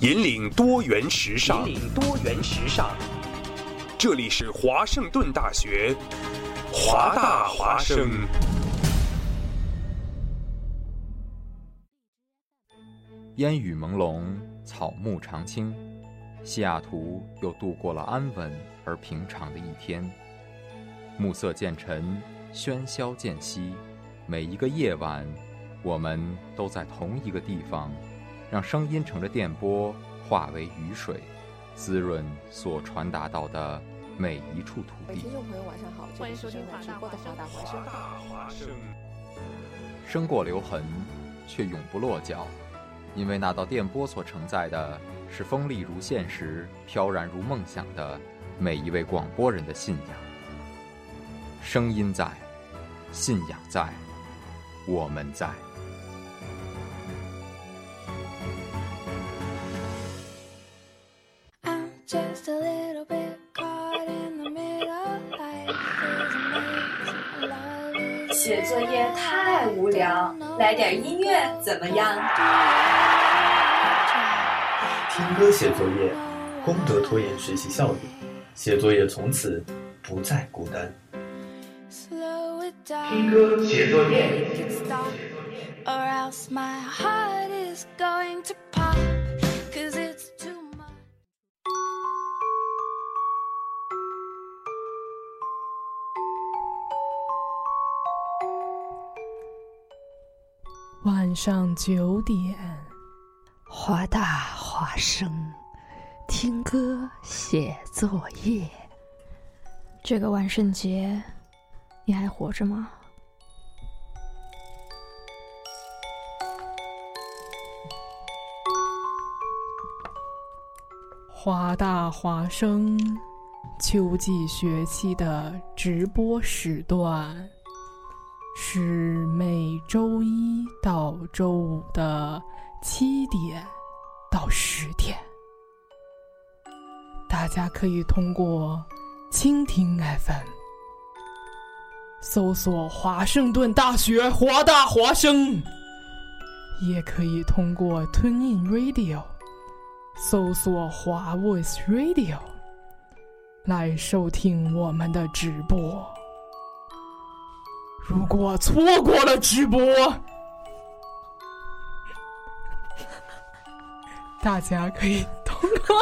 引领多元时尚，引领多元时尚。这里是华盛顿大学，华大华生。烟雨朦胧，草木常青，西雅图又度过了安稳而平常的一天。暮色渐沉，喧嚣渐息，每一个夜晚，我们都在同一个地方。让声音乘着电波化为雨水，滋润所传达到的每一处土地。听众朋友，晚上好，欢迎收听直播的华大华声。声过留痕，却永不落脚，因为那道电波所承载的是锋利如现实、飘然如梦想的每一位广播人的信仰。声音在，信仰在，我们在。写作业太无聊，来点音乐怎么样？听歌写作业，功德拖延学习效率，写作业从此不再孤单。听歌写作业。晚上九点，华大华生，听歌写作业。这个万圣节，你还活着吗？华大华生，秋季学期的直播时段。是每周一到周五的七点到十点，大家可以通过蜻蜓 FM 搜索华盛顿大学华大华生，也可以通过 TuneIn Radio 搜索华 Voice Radio 来收听我们的直播。如果错过了直播，大家可以通过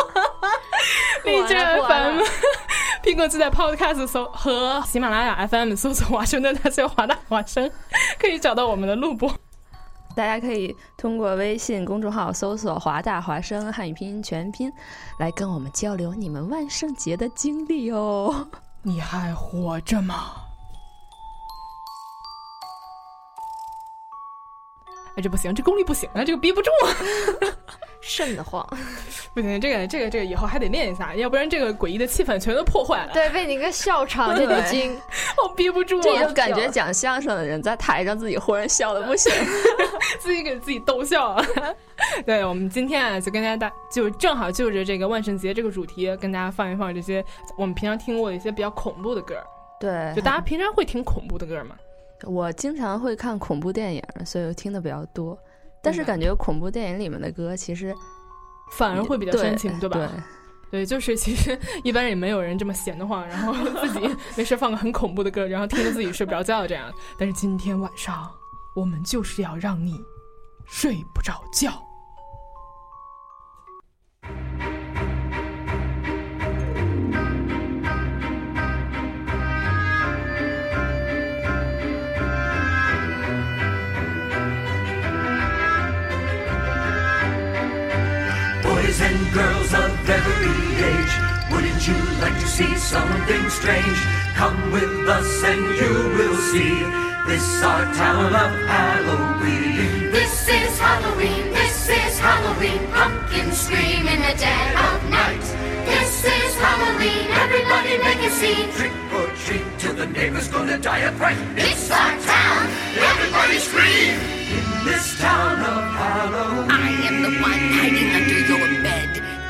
荔枝 FM、苹果自带 Podcast 搜和喜马拉雅 FM 搜索“华盛顿大学华大华生”，可以找到我们的录播。大家可以通过微信公众号搜索“华大华生”汉语拼音全拼，来跟我们交流你们万圣节的经历哦。你还活着吗？哎，这不行，这功力不行啊，这个憋不住，瘆得慌。不行，这个这个这个以后还得练一下，要不然这个诡异的气氛全都破坏了。对，被你个笑场就已经，我憋不住。这就感觉讲相声的人在台上自己忽然笑的不行，自己给自己逗笑了。对，我们今天啊，就跟大家就正好就着这个万圣节这个主题，跟大家放一放这些我们平常听过的一些比较恐怖的歌。对，就大家平常会听恐怖的歌吗？我经常会看恐怖电影，所以听的比较多。但是感觉恐怖电影里面的歌其实反而会比较煽情，对吧？对，就是其实一般也没有人这么闲得慌，然后 自己没事放个很恐怖的歌，然后听着自己睡不着觉这样。但是今天晚上我们就是要让你睡不着觉。Girls of every age. Wouldn't you like to see something strange? Come with us and you will see. This our town of Halloween. This is Halloween, this is Halloween. Pumpkins scream in the dead of night. This is Halloween, everybody make a scene. Trick or treat till the neighbor's gonna die of fright. It's our town, everybody scream. In this town of Halloween. I am the one hiding under your bed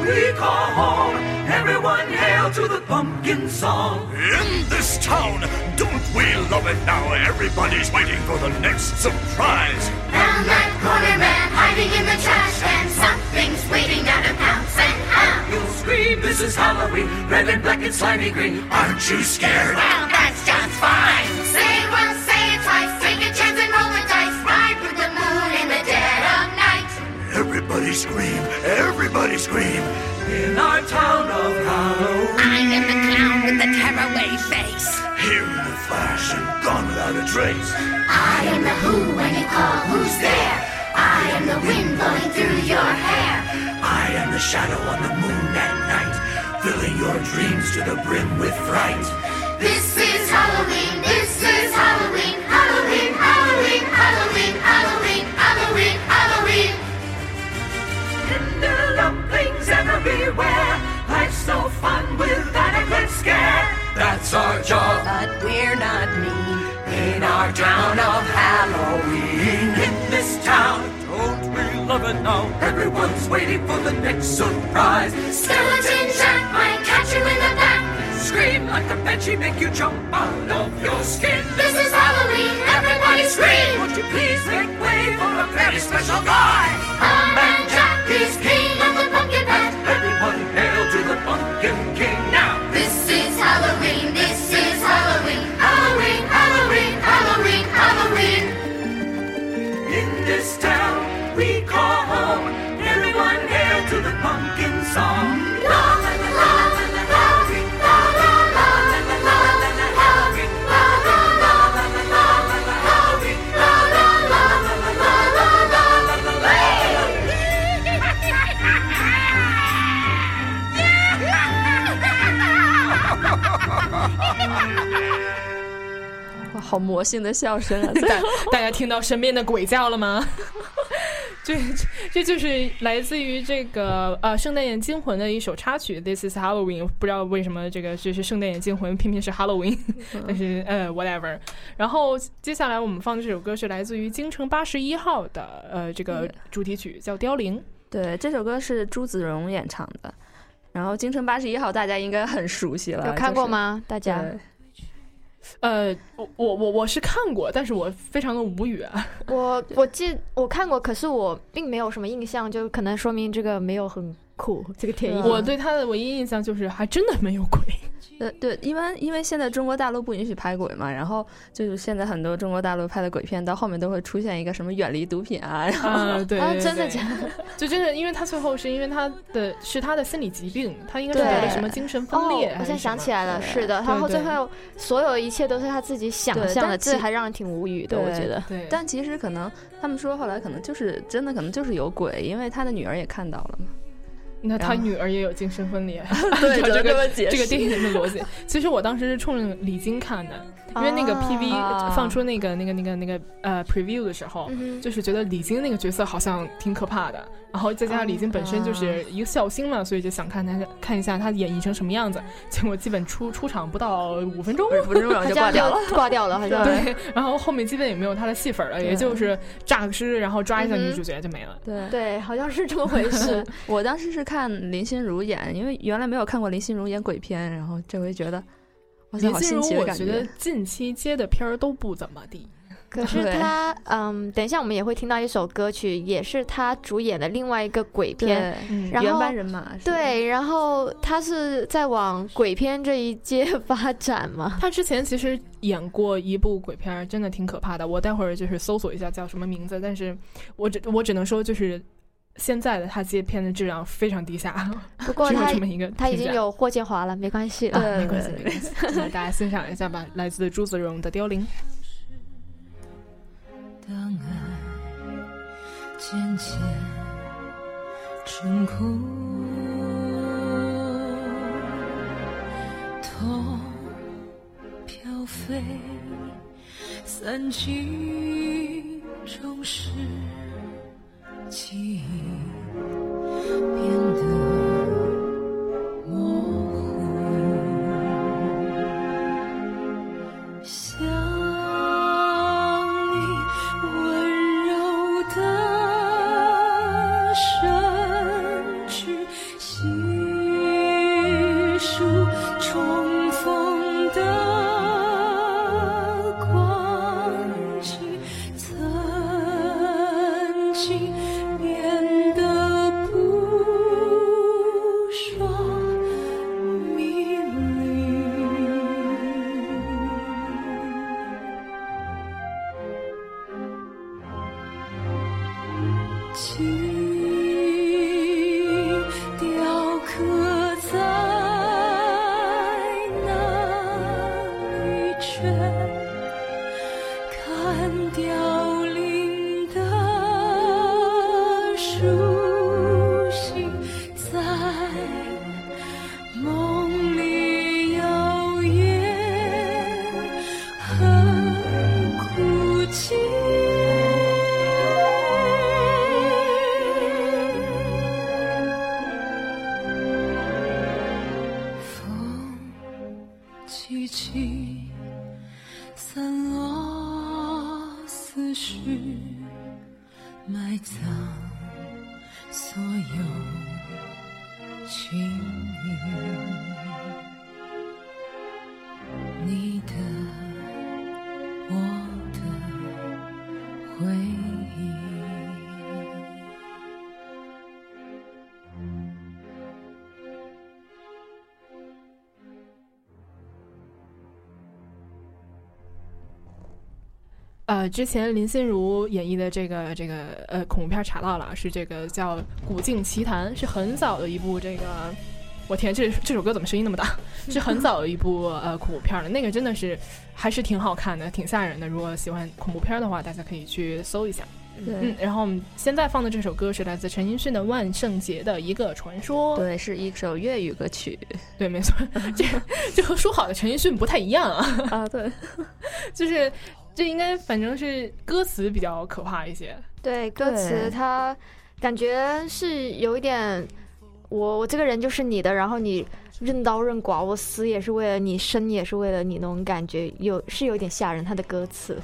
we call home. Everyone hail to the pumpkin song. In this town, don't we love it now? Everybody's waiting for the next surprise. Found that corner man hiding in the trash, and something's waiting down to pounce and. You'll scream, this is Halloween, red and black and slimy green. Aren't you scared? Well, that's just fine. Say what's Everybody scream, everybody scream. In our town of Halloween. I am the clown with the tearaway face. Here in the flash and gone without a trace. I am the who when you call, who's there? I am the wind blowing through your hair. I am the shadow on the moon at night, filling your dreams to the brim with fright. This is Halloween, this is everywhere. Life's so fun without a good scare. That's our job, But we're not mean. in our town of Halloween. In this town, don't we love it now? Everyone's waiting for the next surprise. Skeleton Jack might catch you in the back. Scream like a banshee, make you jump out of your skin. This is Halloween, everybody scream. Won't you please make way for a very special guy? Our man Jack is king 好魔性的笑声啊！大大家听到身边的鬼叫了吗？这这就是来自于这个呃《圣诞夜惊魂》的一首插曲，《This Is Halloween》。不知道为什么这个就是《圣诞夜惊魂》偏偏是 Halloween，但是呃 whatever。然后接下来我们放的这首歌是来自于《京城八十一号》的呃这个主题曲，叫《凋零》。对，这首歌是朱子荣演唱的。然后《京城八十一号》大家应该很熟悉了，有看过吗？大家？呃，我我我我是看过，但是我非常的无语啊。我我记我看过，可是我并没有什么印象，就可能说明这个没有很酷。这个电影，我对他的唯一印象就是还真的没有鬼。呃，对，因为因为现在中国大陆不允许拍鬼嘛，然后就是现在很多中国大陆拍的鬼片到后面都会出现一个什么远离毒品啊，然后、啊、对,对 对，真的假的？就真的，因为他最后是因为他的是他的心理疾病，他应该是得了什么精神分裂。哦、我现在想起来了，是的，然后最后所有一切都是他自己想象的，这还让人挺无语的，我觉得。对，但其实可能他们说后来可能就是真的，可能就是有鬼，因为他的女儿也看到了嘛。那他女儿也有精神分裂，对这个这这个电影的逻辑。其实我当时是冲着李菁看的，因为那个 PV 放出那个那个那个那个呃 preview 的时候，嗯就是觉得李菁那个角色好像挺可怕的，然后再加上李菁本身就是一个笑星嘛，所以就想看他看一下他演绎成什么样子。结果基本出出场不到五分钟，五分钟就挂掉了，挂掉了，好像对。然后后面基本也没有他的戏份了，也就是诈个尸，然后抓一下女主角就没了。对对，好像是这么回事。我当时是看林心如。演，因为原来没有看过林心如演鬼片，然后这回觉得，哇塞，好新奇的感觉。我觉得近期接的片儿都不怎么地。可是他，嗯，等一下我们也会听到一首歌曲，也是他主演的另外一个鬼片，嗯、然后原班人马。对，然后他是在往鬼片这一阶发展嘛。他之前其实演过一部鬼片，真的挺可怕的。我待会儿就是搜索一下叫什么名字，但是我只我只能说就是。现在的他接片的质量非常低下，不过他这么一个他已经有霍建华了，没关系了，啊、没关系，没关系。大家欣赏一下吧，来自朱子荣的《凋零》。当爱渐渐成空，痛飘飞，散尽终是。记忆变得凄凄。散落思绪，埋葬所有情意。呃，之前林心如演绎的这个这个呃恐怖片查到了，是这个叫《古镜奇谭》，是很早的一部这个。我天，这这首歌怎么声音那么大？是很早的一部呃恐怖片了，那个真的是还是挺好看的，挺吓人的。如果喜欢恐怖片的话，大家可以去搜一下。嗯，然后我们现在放的这首歌是来自陈奕迅的《万圣节的一个传说》。对，是一首粤语歌曲。对，没错，这这和说好的陈奕迅不太一样啊。啊，对，就是这应该反正是歌词比较可怕一些。对歌词它感觉是有一点，我我这个人就是你的，然后你任刀任剐，我死也是为了你，生也是为了你那种感觉，有是有点吓人。他的歌词，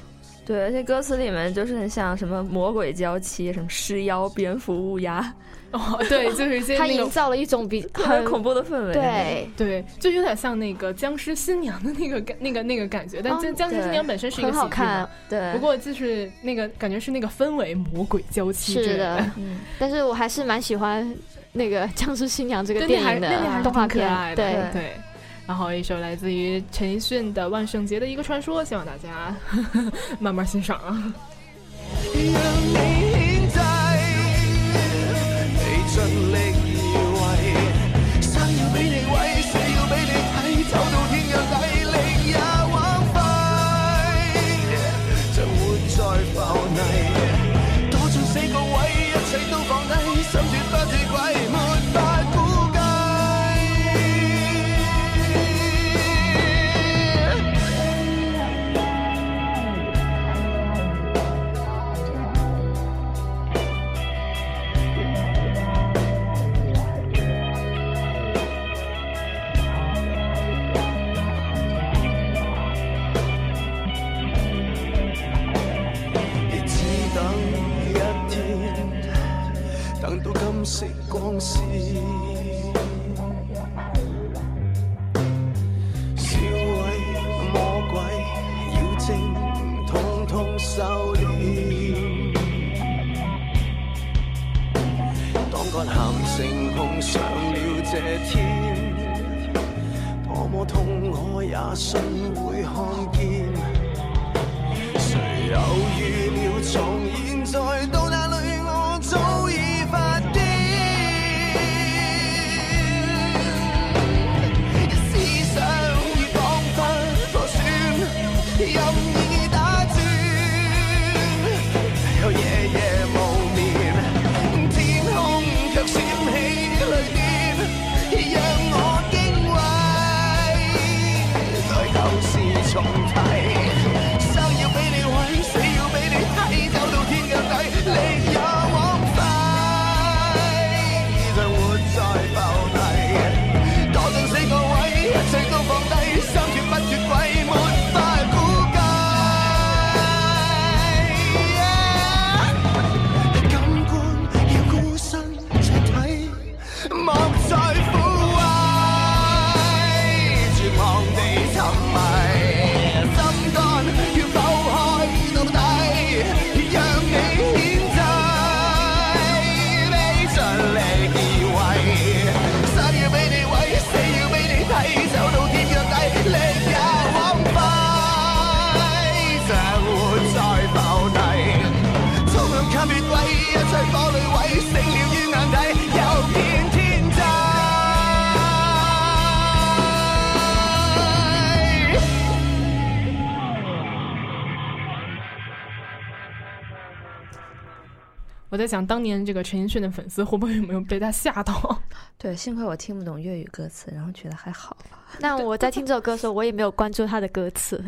对，而且歌词里面就是很像什么魔鬼娇妻、什么尸妖、蝙蝠、乌鸦，哦，对，就是一些他那个营造了一种比很恐怖的氛围。对对，就有点像那个僵尸新娘的那个感那个那个感觉，但哦僵僵尸新娘本身是一个很好喜剧嘛看，对不过就是那个感觉是那个氛围魔鬼娇妻是的，嗯，但是我还是蛮喜欢那个 《僵尸新娘》这个，电影的，对对。然后一首来自于陈奕迅的《万圣节的一个传说》，希望大家 慢慢欣赏啊。我在想，当年这个陈奕迅的粉丝会不会有没有被他吓到？对，幸亏我听不懂粤语歌词，然后觉得还好。那我在听这首歌的时候，我也没有关注他的歌词，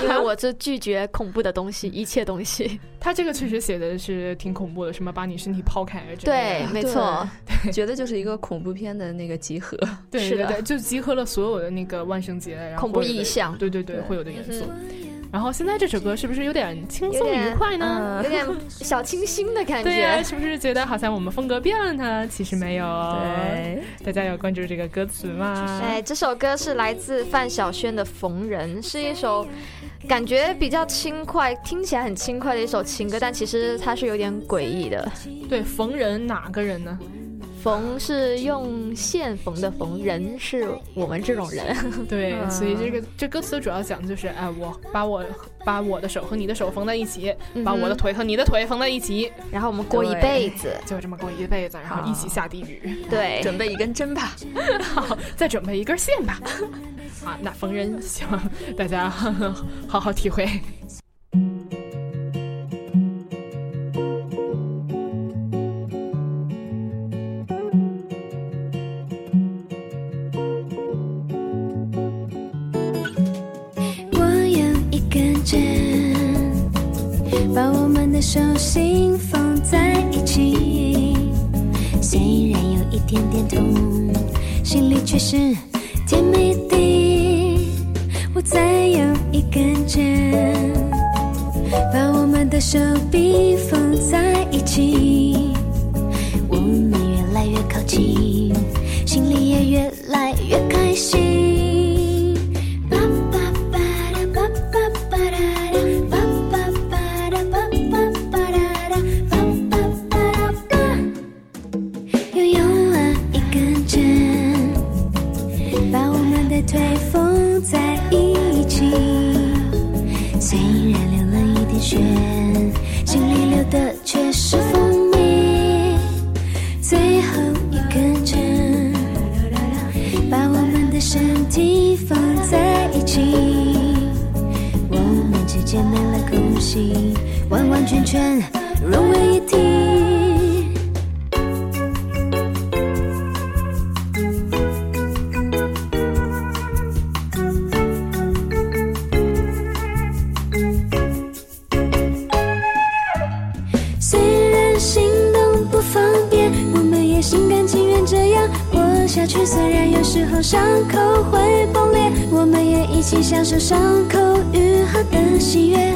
因为我是拒绝恐怖的东西，一切东西。他这个确实写的是挺恐怖的，什么把你身体抛开之类的，对，没错，觉得就是一个恐怖片的那个集合。对对对，就集合了所有的那个万圣节，然后恐怖意象，对对对，会有的元素。然后现在这首歌是不是有点轻松愉快呢？有点小清新的感觉。对啊，是不是觉得好像我们风格变了呢？其实没有。对，大家有关注这个歌词吗？哎，这首歌是来自范晓萱的《逢人》，是一首感觉比较轻快，听起来很轻快的一首情歌，但其实它是有点诡异的。对，逢人哪个人呢？缝是用线缝的缝，人是我们这种人。对，所以这个这歌词主要讲的就是，哎，我把我把我的手和你的手缝在一起，嗯、把我的腿和你的腿缝在一起，然后我们过一辈子，就这么过一辈子，然后一起下地狱。对，准备一根针吧，好，再准备一根线吧。好，那缝人，希望大家好好体会。是心甘情愿这样过下去，虽然有时候伤口会崩裂，我们也一起享受伤口愈合的喜悦。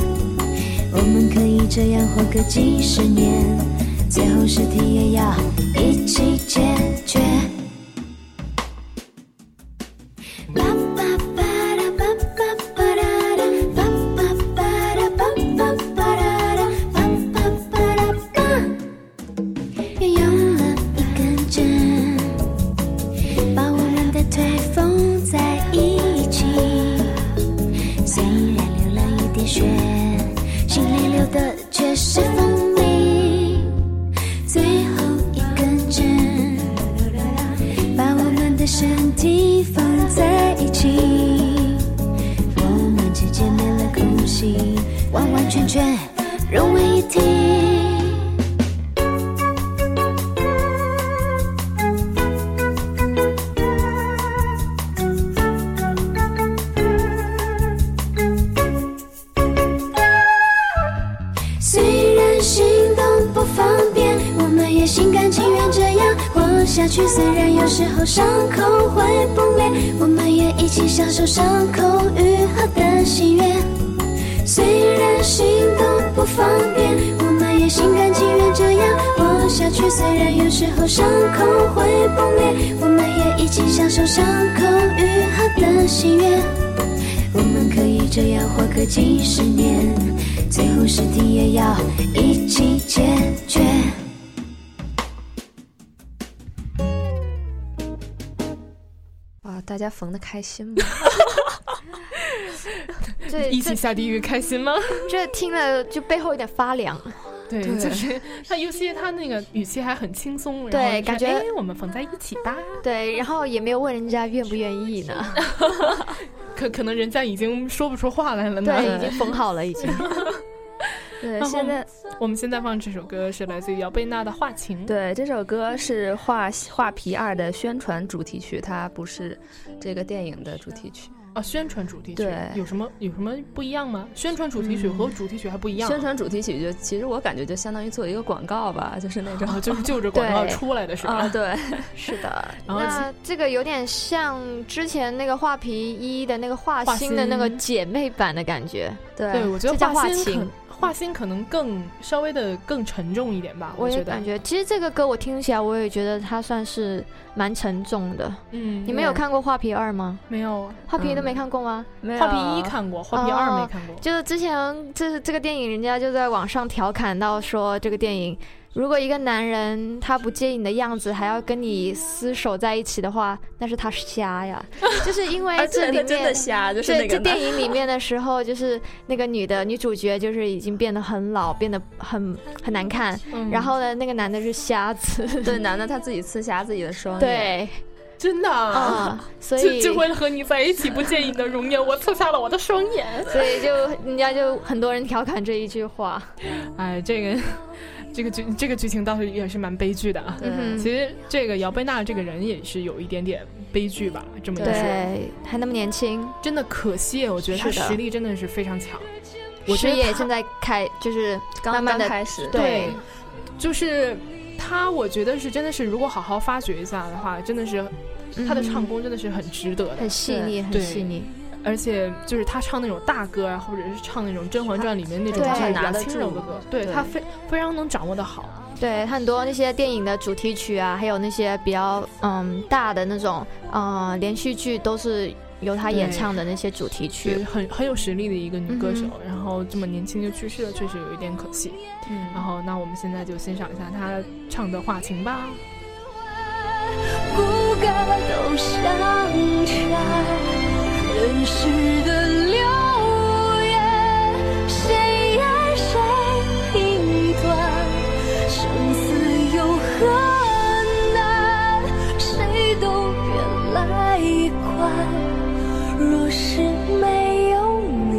我们可以这样活个几十年，最后尸体也要一起解决。缝的开心吗？这一起下地狱开心吗？这听了就背后有点发凉。对，对就是他尤其他那个语气还很轻松，对然后感觉哎我们缝在一起吧。对，然后也没有问人家愿不愿意呢。可可能人家已经说不出话来了呢。对，已经缝好了，已经。对，现在我们现在放这首歌是来自于姚贝娜的《画情》。对这首歌是《画画皮二》的宣传主题曲，它不是这个电影的主题曲。啊，宣传主题曲对有什么有什么不一样吗？宣传主题曲和主题曲还不一样。宣传主题曲就其实我感觉就相当于做一个广告吧，就是那种、哦就是就着广告出来的是吧？啊，对，是的，然后那这个有点像之前那个画皮一的那个画画心的那个姐妹版的感觉。对对，我觉得画心画心可能更稍微的更沉重一点吧，我觉得也感觉，其实这个歌我听起来，我也觉得它算是蛮沉重的。嗯，你们有看过《画皮二》吗？没有？画皮都没看过吗？没有画皮一看过，画皮二没哦看过。就是之前这这个电影，人家就在网上调侃到说，这个电影如果一个男人他不介意你的样子，还要跟你厮守在一起的话，那是他瞎呀。就是因为这里面且他真的瞎，就是对，那个这电影里面的时候，就是那个女的女主角，就是已经变得很老，变得很很难看。嗯然后呢，那个男的是瞎子，对男的他自己刺瞎自己的双眼，对，真的啊，所以就就为了和你在一起，不介意你的容颜，我刺瞎了我的双眼。所以就人家就很多人调侃这一句话。哎，这个这个剧这个剧情倒是也是蛮悲剧的啊。嗯其实这个姚贝娜这个人也是有一点点悲剧吧，这么一说，对，还那么年轻，真的可惜，我觉得他是的。实力真的是非常强。我觉事得他业正在开，就是刚慢慢的刚开始对，就是他，我觉得是真的是，如果好好发掘一下的话，真的是他的唱功真的是很值得的，很细腻，很细腻。而且就是他唱那种大歌啊，或者是唱那种《甄嬛传》里面那种对就是比较拿得住轻柔的歌，对对他非非常能掌握的好。对很多那些电影的主题曲啊，还有那些比较嗯大的那种嗯连续剧，都是由他演唱的那些主题曲。很很有实力的一个女歌手，嗯然后这么年轻就去世了，确实有一点可惜。嗯然后那我们现在就欣赏一下她唱的《画情》吧。骨骼都相缠，人世的流言，谁爱谁评断？生死又何难？谁都别来管。若是没有你，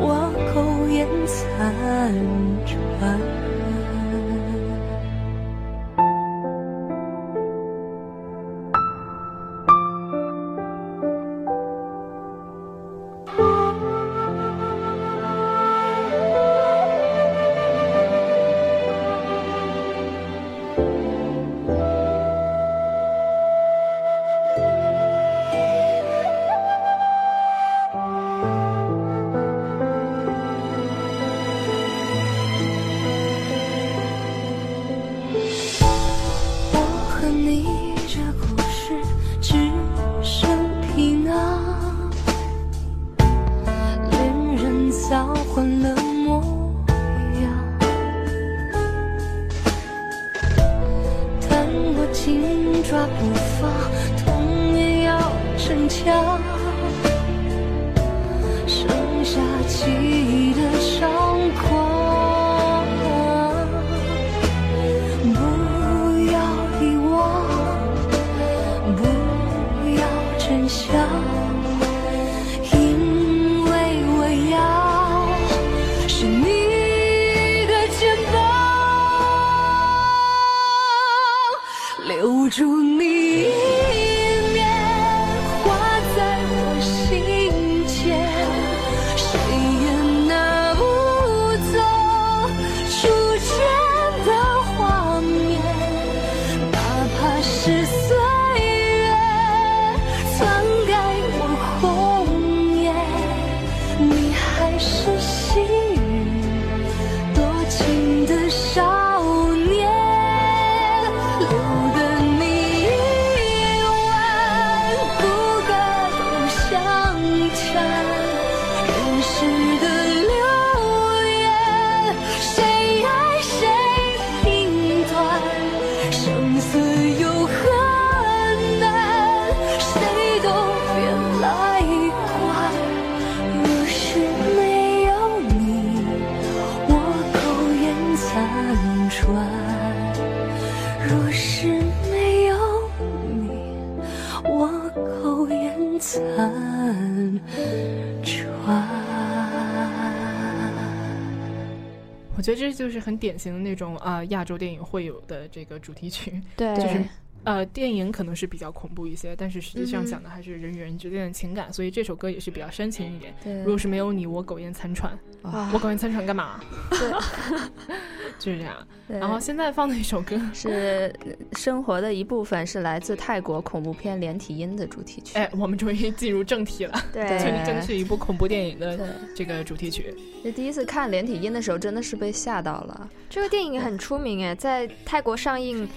我苟延残喘。抓不放，痛也要逞强，剩下记忆就是很典型的那种啊、亚洲电影会有的这个主题曲，对。就是呃电影可能是比较恐怖一些，但是实际上讲的还是人与人之间的情感，所以这首歌也是比较煽情一点。对如果是没有你，我苟延残喘，哇我苟延残喘干嘛？对，就是这样。然后现在放的一首歌是生活的一部分，是来自泰国恐怖片《连体婴》的主题曲。哎，我们终于进入正题了。对这真是一部恐怖电影的这个主题曲。就第一次看《连体婴》的时候，真的是被吓到了。这个电影很出名哎，在泰国上映，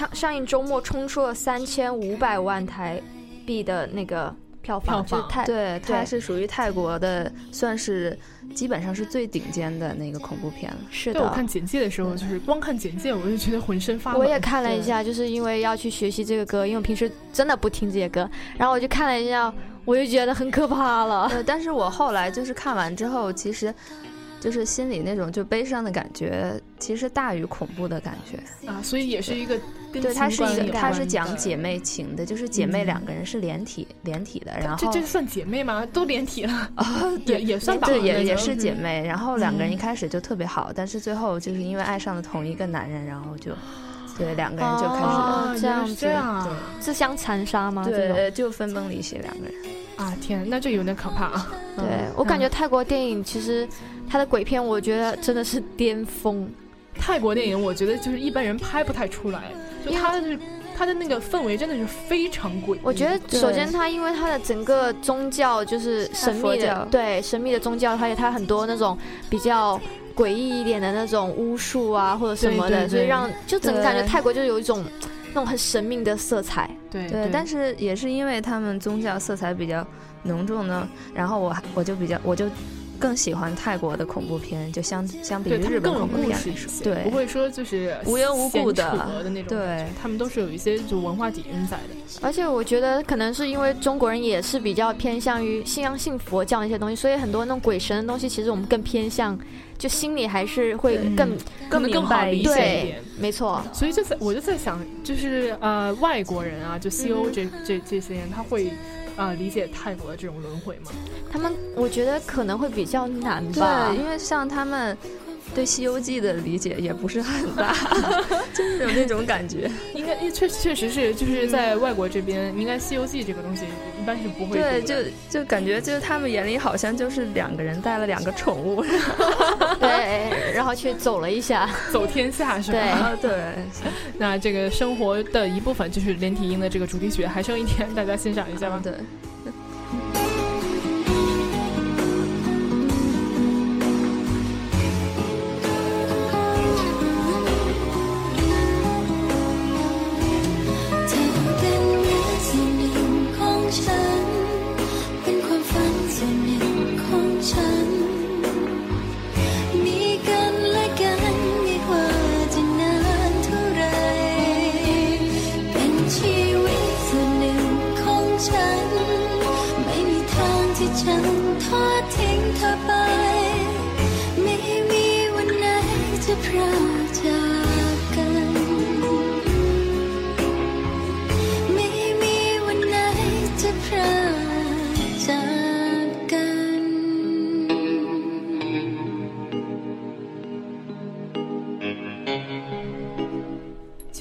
它上映周末冲出了三千五百万台币的那个票房，就是泰对，它是属于泰国的，算是基本上是最顶尖的那个恐怖片了。是的我看简介的时候，就是光看简介我就觉得浑身发冷。我也看了一下，就是因为要去学习这个歌，因为我平时真的不听这些歌，然后我就看了一下，我就觉得很可怕了。呃，但是我后来就是看完之后，其实就是心里那种就悲伤的感觉，其实大于恐怖的感觉。啊，所以也是一个跟对，它是一个，它是讲姐妹情的，就是姐妹嗯两个人是连体连体的，然后这这算姐妹吗？都连体了 啊，也也算吧，对，也也是姐嗯妹。然后两个人嗯一开始就特别好，但是最后就是因为爱上了同一个男人，然后就对两个人就开始、哦这样子这样啊自相残杀吗？对，就分崩离析两个人。啊天，那就有点可怕啊。对嗯我感觉泰国电影其实它的鬼片，我觉得真的是巅峰。泰国电影我觉得就是一般人拍不太出来，就它的它的那个氛围真的是非常诡异。我觉得首先他因为他的整个宗教就是神秘的，对神秘的宗教，它有他很多那种比较诡异一点的那种巫术啊或者什么的，对对对所以让就整个感觉泰国就有一种那种很神秘的色彩。对对，但是也是因为他们宗教色彩比较浓重呢，然后我我就比较我就更喜欢泰国的恐怖片，就相相比于日本恐怖片来事一些，说对，不会说就是无缘无故的的那种对，他们都是有一些就文化底蕴在的。而且我觉得可能是因为中国人也是比较偏向于信仰信佛教那些东西，所以很多那种鬼神的东西，其实我们更偏向，就心里还是会更、更好理解一对点，没错。所以就在我就在想，就是呃外国人啊，就西欧嗯这、这这些人，他会啊、呃理解泰国的这种轮回吗？他们我觉得可能会比较难吧，对，因为像他们对《西游记》的理解也不是很大，就是有那种感觉。应该确确实是，就是在外国这边，应该《西游记》这个东西一般是不会对，就就感觉就是他们眼里好像就是两个人带了两个宠物，对，然后去走了一下，走天下是吧？对对。那这个生活的一部分就是连体婴的这个主题曲，还剩一天，大家欣赏一下吧。对。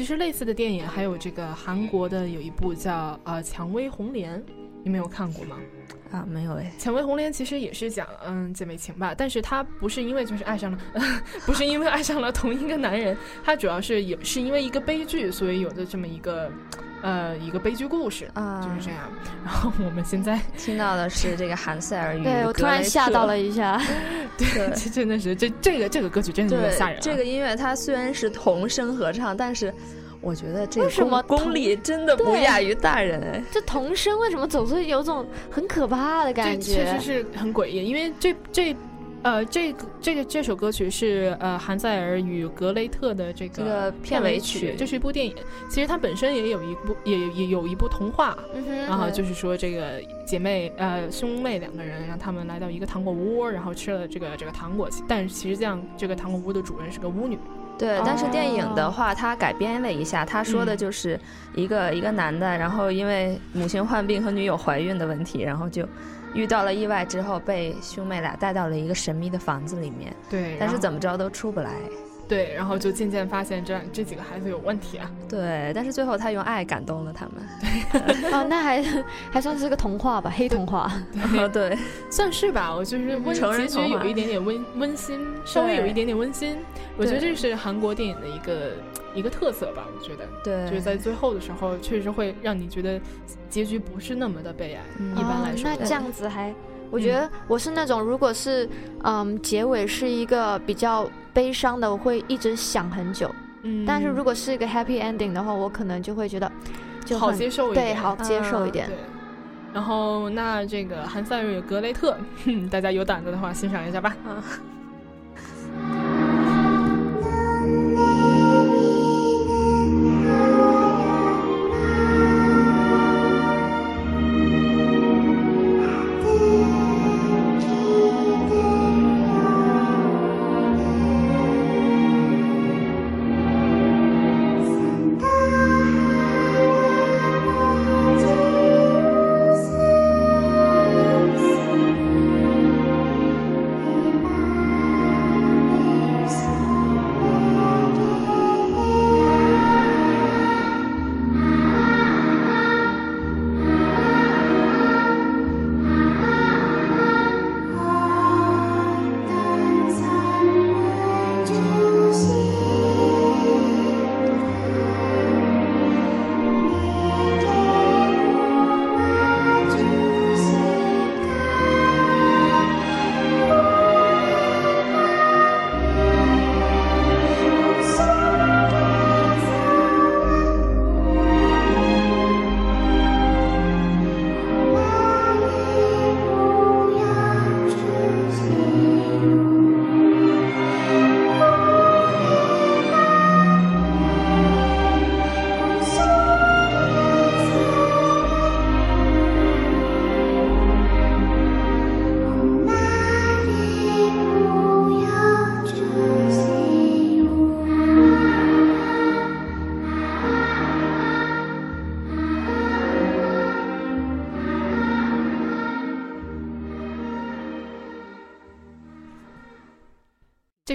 实类似的电影还有这个韩国的有一部叫呃《蔷薇红莲》，你没有看过吗？啊，没有哎。《蔷薇红莲》其实也是讲嗯姐妹情吧，但是她不是因为就是爱上了，不是因为爱上了同一个男人，她主要是也是因为一个悲剧，所以有的这么一个呃一个悲剧故事啊，就是这样。然后我们现在 听到的是这个韩塞尔与 对我突然吓到了一下，对，这真的是这这个这个歌曲真的有点吓人、啊。这个音乐它虽然是童声合唱，但是我觉得这个为什么功功力真的不亚于大人哎。这童声为什么总是有种很可怕的感觉？这确实是很诡异，因为这这。呃，这个这个这首歌曲是呃韩塞尔与格雷特的这个这个片尾曲这是一部电影。其实它本身也有一部也也有一部童话，然后就是说这个姐妹呃兄妹两个人，让他们来到一个糖果屋，然后吃了这个这个糖果，但是其实这样这个糖果屋的主人是个巫女。对，但是电影的哦话，它改编了一下，他说的就是一个、一个男的，然后因为母亲患病和女友怀孕的问题，然后就遇到了意外之后，被兄妹俩带到了一个神秘的房子里面，对，但是怎么着都出不来。对，然后就渐渐发现这这几个孩子有问题啊。对，但是最后他用爱感动了他们。对 哦，那还还算是个童话吧，黑童话。对，算是吧，我就是温成人童话结局有一点点温温馨，稍微有一点点温馨。我觉得这是韩国电影的一个一个特色吧。我觉得，对就是在最后的时候，确实会让你觉得结局不是那么的悲哀。嗯一般来说，哦，那这样子还，我觉得我是那种，如果是嗯结尾是一个比较悲伤的，我会一直想很久。嗯但是如果是一个 happy ending 的话，我可能就会觉得就好很接受一点，对，好接受一点。对。然后，那这个韩赛瑞格雷特，大家有胆子的话欣赏一下吧。啊。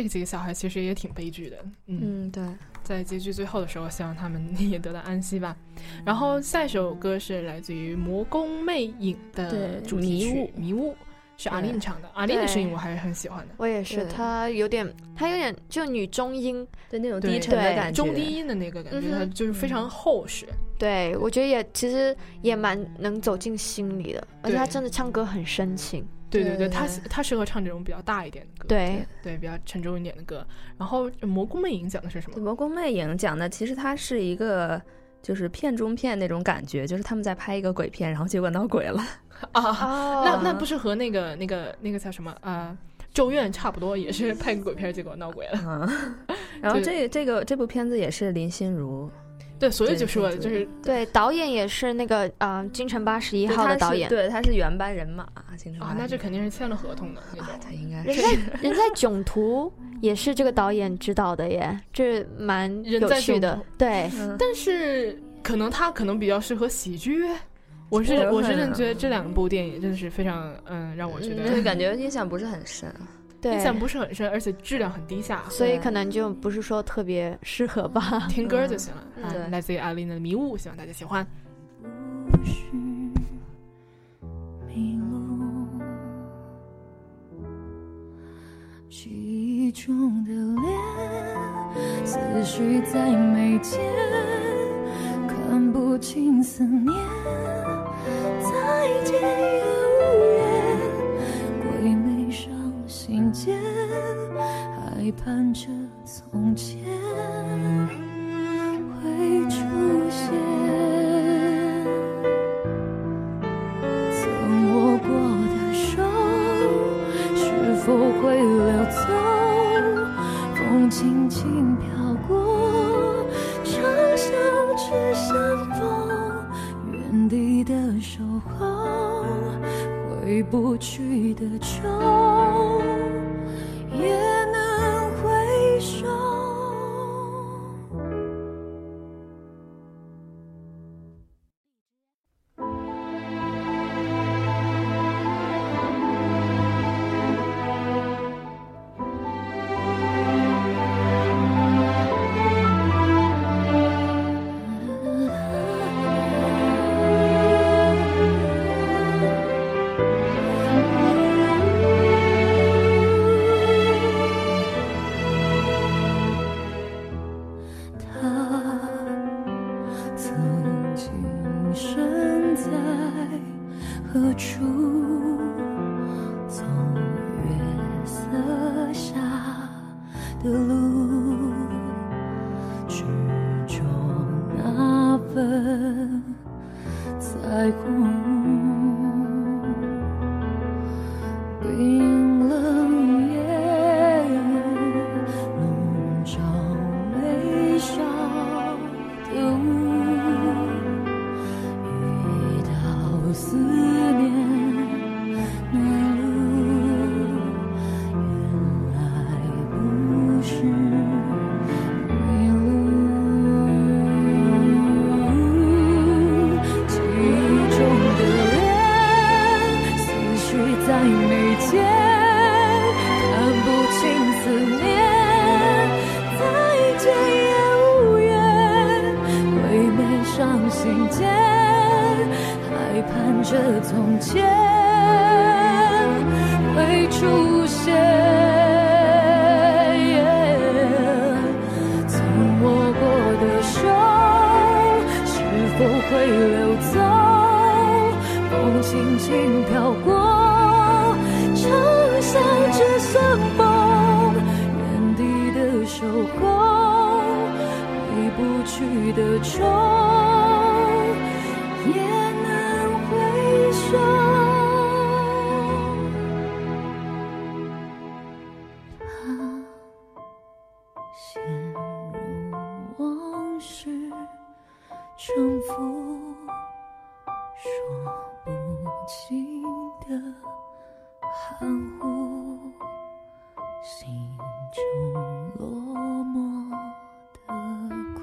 这几个小孩其实也挺悲剧的，嗯，嗯，对，在结局最后的时候，希望他们 也得到安息吧。然后下一首歌是来自于《魔宫魅影》的主题曲迷雾《迷雾》，是阿令唱的。阿令的声音我还是很喜欢的，我也是，对她有点，她有点就女中音，的那种低沉的感觉，中低音的那个感觉，嗯就是非常厚实。对我觉得也其实也蛮能走进心里的，而且她真的唱歌很深情。对对对，他他适合唱这种比较大一点的歌，对对，比较沉重一点的歌。然后《蘑菇魅影》讲的是什么？蘑菇魅影讲的其实它是一个就是片中片那种感觉，就是他们在拍一个鬼片，然后结果闹鬼了。啊，哦那那不是和那个那个那个叫什么啊？咒怨差不多，也是拍个鬼片，结果闹鬼了。嗯，然后就这这个这部片子也是林心如，对，所以就说就是对，导演也是那个嗯、呃京城八十一号的导演。对，他是原班人马，京城啊，那这肯定是签了合同的那种。他应该人在人在囧途也是这个导演指导的耶，这蛮有趣的。对，嗯但是可能他可能比较适合喜剧。我是我是真觉得这两部电影真的是非常嗯，让我觉得对，感觉印象不是很深。对印象不是很深，而且质量很低下，所以可能就不是说特别适合吧。听歌就行了。啊嗯对来自于阿琳的《迷雾》，希望大家喜欢。不是迷路，记忆中的脸，思绪在眉间，看不清思念，再见间，还盼着从前会出现。曾握过的手，是否会溜走？风轻轻心间，还盼着从前会出现。曾握过的手，是否会流走？风轻轻飘过，长相只剩风，原地的守候，回不去的愁，清的含糊，心中落寞的苦，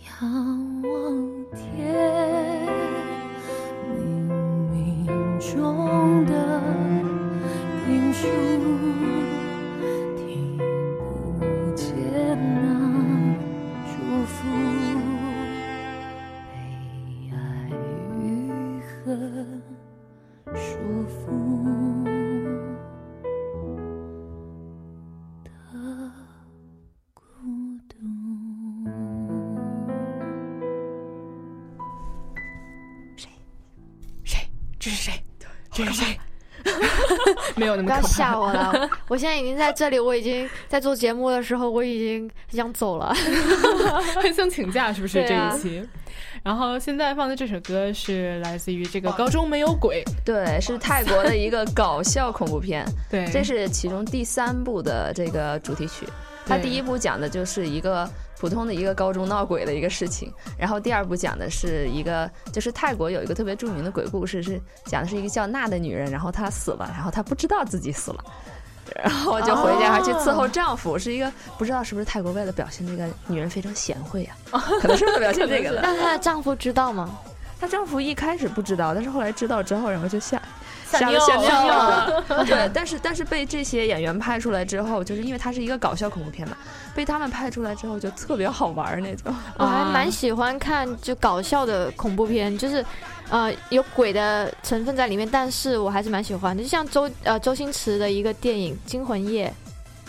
仰望天，冥冥中的定数，这是谁？没有那么不要吓我了！我现在已经在这里，我已经在做节目的时候，我已经很想走了。很想请假，是不是这一期？然后现在放的这首歌是来自于这个《高中没有鬼》，对，是泰国的一个搞笑恐怖片。对这是其中第三部的这个主题曲。它第一部讲的就是一个普通的一个高中闹鬼的一个事情，然后第二部讲的是一个就是泰国有一个特别著名的鬼故事，是讲的是一个叫娜的女人，然后她死了，然后她不知道自己死了。然后就回家去伺候丈夫，是一个不知道是不是泰国为了表现这个女人非常贤惠啊，可能是为了表现这个的。那她的丈夫知道吗？她丈夫一开始不知道，但是后来知道之后，然后就吓吓尿了了。对，但是但是被这些演员拍出来之后，就是因为它是一个搞笑恐怖片嘛，被他们拍出来之后就特别好玩儿那种。我还蛮喜欢看就搞笑的恐怖片，就是呃有鬼的成分在里面，但是我还是蛮喜欢的。就像周呃周星驰的一个电影《惊魂夜》，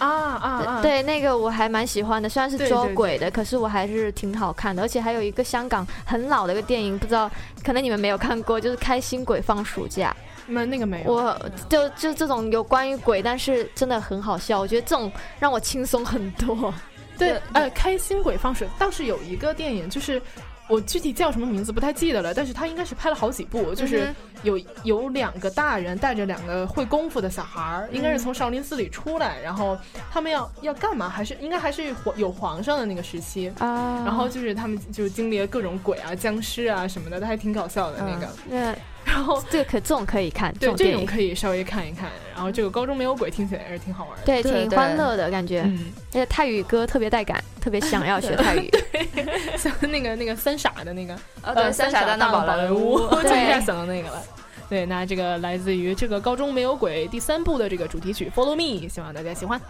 啊啊啊！对那个我还蛮喜欢的，虽然是捉鬼的，可是我还是挺好看的。而且还有一个香港很老的一个电影，不知道可能你们没有看过，就是《开心鬼放暑假》。那那个没有，我就就这种有关于鬼，但是真的很好笑，我觉得这种让我轻松很多。对，呃，开心鬼放水倒是有一个电影，就是我具体叫什么名字不太记得了，但是他应该是拍了好几部，就是嗯有有两个大人带着两个会功夫的小孩儿，应该是从少林寺里出来，然后他们要要干嘛？还是应该还是皇有皇上的那个时期啊然后就是他们就经历了各种鬼啊、僵尸啊什么的，他还挺搞笑的那个。那然后 这个可这种可以看，对，这种可以稍微看一看。然后这个高中没有鬼听起来还是挺好玩的，对挺欢乐的感觉，嗯，而且泰语歌特别带感，特别想要学泰语。像 那个那个三傻的那个，呃，三傻大闹宝莱坞我就一下想到那个了。对，那这个来自于这个高中没有鬼第三部的这个主题曲《Follow Me》，希望大家喜欢。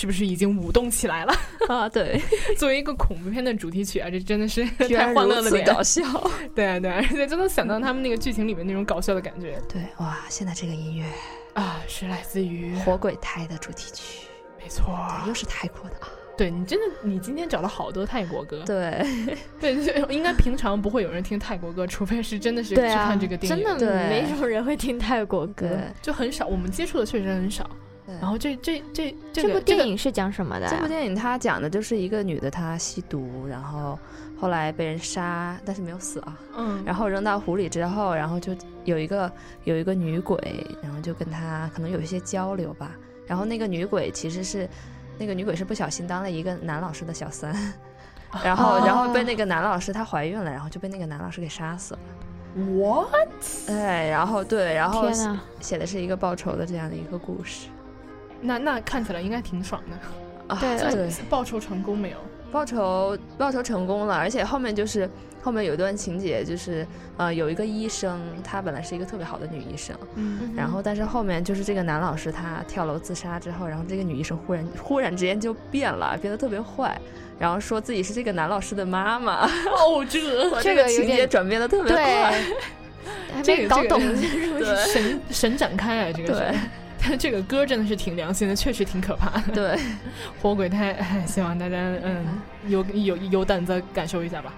是不是已经舞动起来了？啊，对，作为一个恐怖片的主题曲啊，这真的是 太欢乐了点，搞笑。对啊对啊，而且真的想到他们那个剧情里面那种搞笑的感觉。对，哇，现在这个音乐啊，是来自于《火鬼胎》的主题曲，没错，又是泰国的。啊。对你真的，你今天找了好多泰国歌，对，对，就应该平常不会有人听泰国歌，除非是真的是去看这个电影，真的没什么人会听泰国歌。就很少，我们接触的确实很少。然后这这这这部电影是讲什么的啊？这部电影它讲的就是一个女的，她吸毒，然后后来被人杀，但是没有死啊。嗯然后扔到湖里之后，然后就有一个有一个女鬼，然后就跟她可能有一些交流吧。然后那个女鬼其实是那个女鬼是不小心当了一个男老师的小三，然后、哦然后被那个男老师她怀孕了，然后就被那个男老师给杀死了。What？哎，然后对，然后写的是一个报仇的这样的一个故事。那那看起来应该挺爽的。啊，对报仇成功没有？报仇报仇成功了，而且后面就是后面有一段情节，就是呃有一个医生，她本来是一个特别好的女医生，嗯然后但是后面就是这个男老师他跳楼自杀之后，然后这个女医生忽然忽然之间就变了，变得特别坏，然后说自己是这个男老师的妈妈。哦，这个这个情节转变的特别对快。还这个没搞懂 神神展开啊，这个是对。但这个歌真的是挺良心的，确实挺可怕的。对，火鬼胎，哎，希望大家嗯有有有胆子感受一下吧。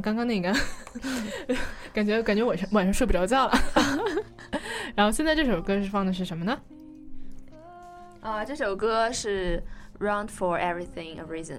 刚刚那个 感觉感觉晚上晚上睡不着觉了。然后现在这首歌是放的是什么呢？啊，这首歌是《Round for Everything a Reason》。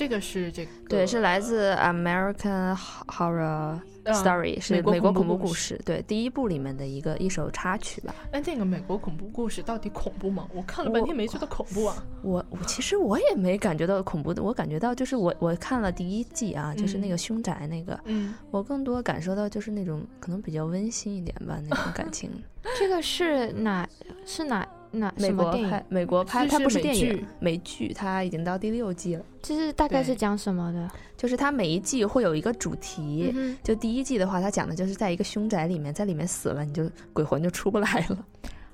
这个是这个对，是来自 American Horror 嗯 Story，、是美国恐怖故事，对，第一部里面的一个一首插曲吧。哎，那个美国恐怖故事到底恐怖吗？我看了半天没觉得恐怖啊。我我其实我也没感觉到恐怖的，我感觉到就是我我看了第一季啊，就是那个凶宅那个，嗯，我更多感受到就是那种可能比较温馨一点吧，那种感情。这个是哪是哪哪美什么电影国拍？美国拍，它不是电影，美剧，它已经到第六季了。就是大概是讲什么的？就是它每一季会有一个主题，嗯就第一季的话，它讲的就是在一个凶宅里面，在里面死了，你就鬼魂就出不来了。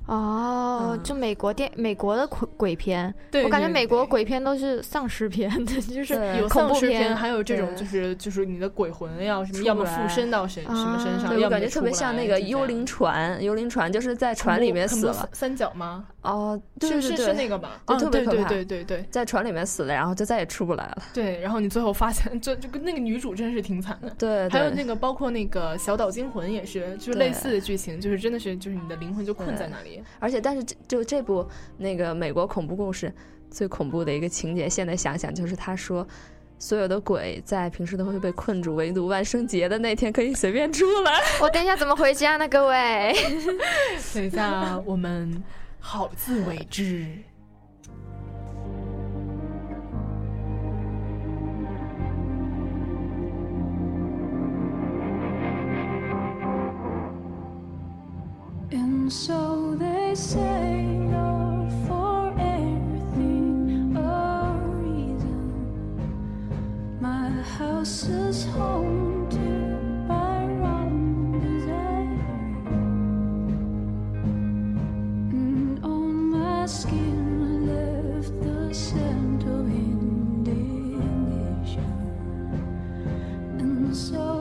哦，嗯。就美国电美国的鬼鬼片，对我感觉美国鬼片都是丧尸片 对，就是有恐怖丧尸片，还有这种就是就是你的鬼魂要什么，要么附身到谁什么身上，对，我感觉特别像那个幽灵船，幽灵船就是在船里面死了。三角吗？哦，对是是那个吧？就啊对对特别可怕对对对在船里面死了，然后就再也出不来了。对。然后你最后发现，就就跟那个女主真是挺惨的。对，还有那个包括那个小岛惊魂也是，就是类似的剧情，就是真的是就是你的灵魂就困在那里。而且，但是这就这部那个美国恐怖故事最恐怖的一个情节，现在想想就是他说，所有的鬼在平时都会被困住，唯独万圣节的那天可以随便出来。我等一下怎么回家呢？各位，等一下，我们好自为之。And so they say you're for everything a reason. My house is home to. So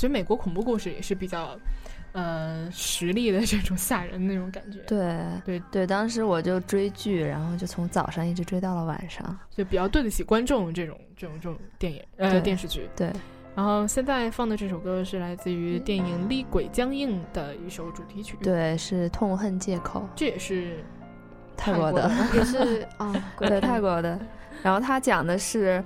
觉得美国恐怖故事也是比较，呃，实力的这种吓人的那种感觉。对对对，当时我就追剧，然后就从早上一直追到了晚上。就比较对得起观众这种这种这种电影呃对电视剧。对，然后现在放的这首歌是来自于电影《厉鬼僵硬》的一首主题曲。，对，是《痛恨借口这也是》，泰国的，也是啊，对泰国的。然后他讲的是，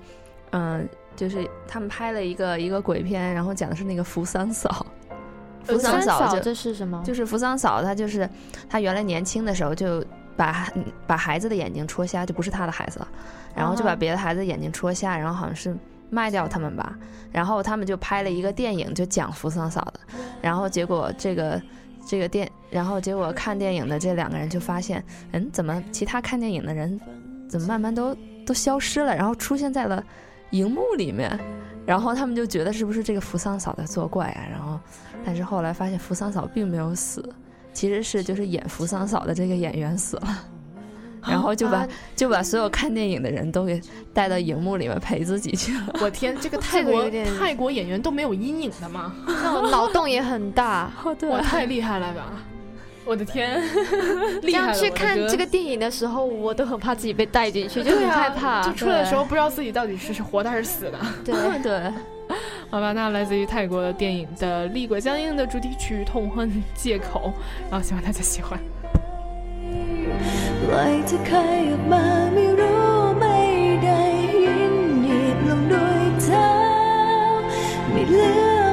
嗯、就是他们拍了一个一个鬼片，然后讲的是那个扶桑嫂。扶桑嫂就这是什么？就是扶桑嫂，她就是她原来年轻的时候就把把孩子的眼睛戳瞎，就不是她的孩子了，然后就把哦别的孩子眼睛戳瞎，然后好像是卖掉他们吧，然后他们就拍了一个电影，就讲扶桑嫂的，然后结果这个这个电，然后结果看电影的这两个人就发现，嗯，怎么其他看电影的人怎么慢慢都都消失了，然后出现在了荧幕里面，然后他们就觉得是不是这个扶桑嫂在作怪啊？然后，但是后来发现扶桑嫂并没有死，其实是就是演扶桑嫂的这个演员死了，然后就把、啊就把所有看电影的人都给带到荧幕里面陪自己去了。我天，这个 泰国泰国演员都没有阴影的吗？那种脑洞也很大。对哇，太厉害了吧！我的天，这厉害了！样去我的哥看这个电影的时候，我都很怕自己被带进去，就很对啊害怕。就出来的时候不知道自己到底是是活的还是死的。对对，好吧，那来自于泰国的电影的《厉鬼僵硬》的主题曲《痛恨借口》，然后希望大家喜欢。 ไหลจะใครออกมาไม่รู้ไม่ได้ยินหนีบลงด้วยเท้าไม่เหลือ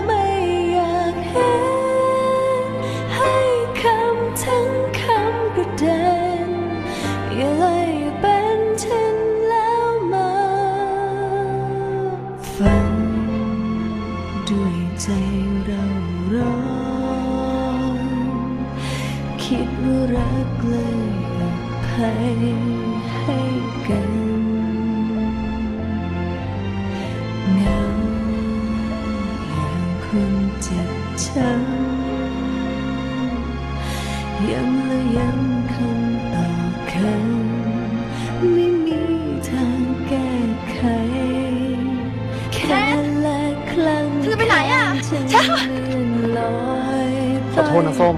คิดว่ารักเลยอภัยให้กันเงาอย่างคนเจ็บช้ำยังและยังคำต่อคำไม่มีทางแก้ไข แค่และครั้งเธอไปไหนอะฉันเลื่อนลอยขอโทษนะส้ม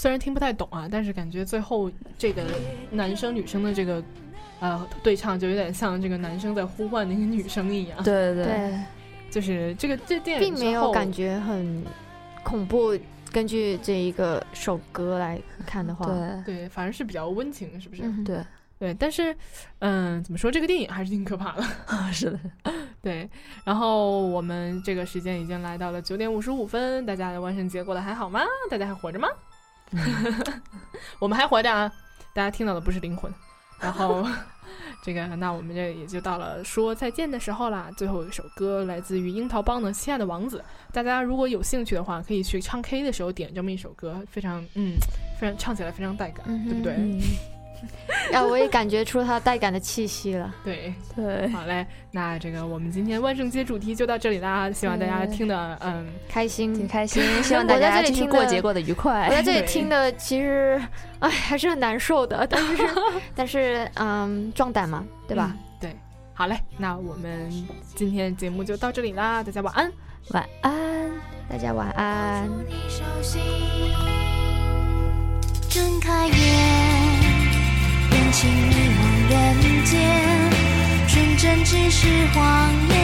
虽然听不太懂。啊，但是感觉最后这个男生女生的这个呃对唱，就有点像这个男生在呼唤那个女生一样。对对对，就是这个这电影并没有感觉很恐怖。根据这一个首歌来看的话，对对，反而是比较温情，是不是？嗯对对，但是，嗯，怎么说？这个电影还是挺可怕的。是的，对。然后我们这个时间已经来到了九点五十五分，大家的万圣节过得还好吗？大家还活着吗？我们还活着啊！大家听到的不是灵魂。然后，这个，那我们这也就到了说再见的时候啦。最后一首歌来自于樱桃帮的《亲爱的王子》，大家如果有兴趣的话，可以去唱 K 的时候点这么一首歌，非常嗯，非常唱起来非常带感，对不对？啊，我也感觉出它带感的气息了。对对，好嘞，那这个我们今天万圣节主题就到这里啦，希望大家听的嗯开心，挺开心，希望大家这里过节过得愉快。我在这里听的其实哎还是很难受的，但是 但是嗯壮胆嘛，对吧？嗯、对，好嘞，那我们今天节目就到这里啦，大家晚安，晚安，大家晚安。睁开眼。情迷蒙人间，纯真只是谎言，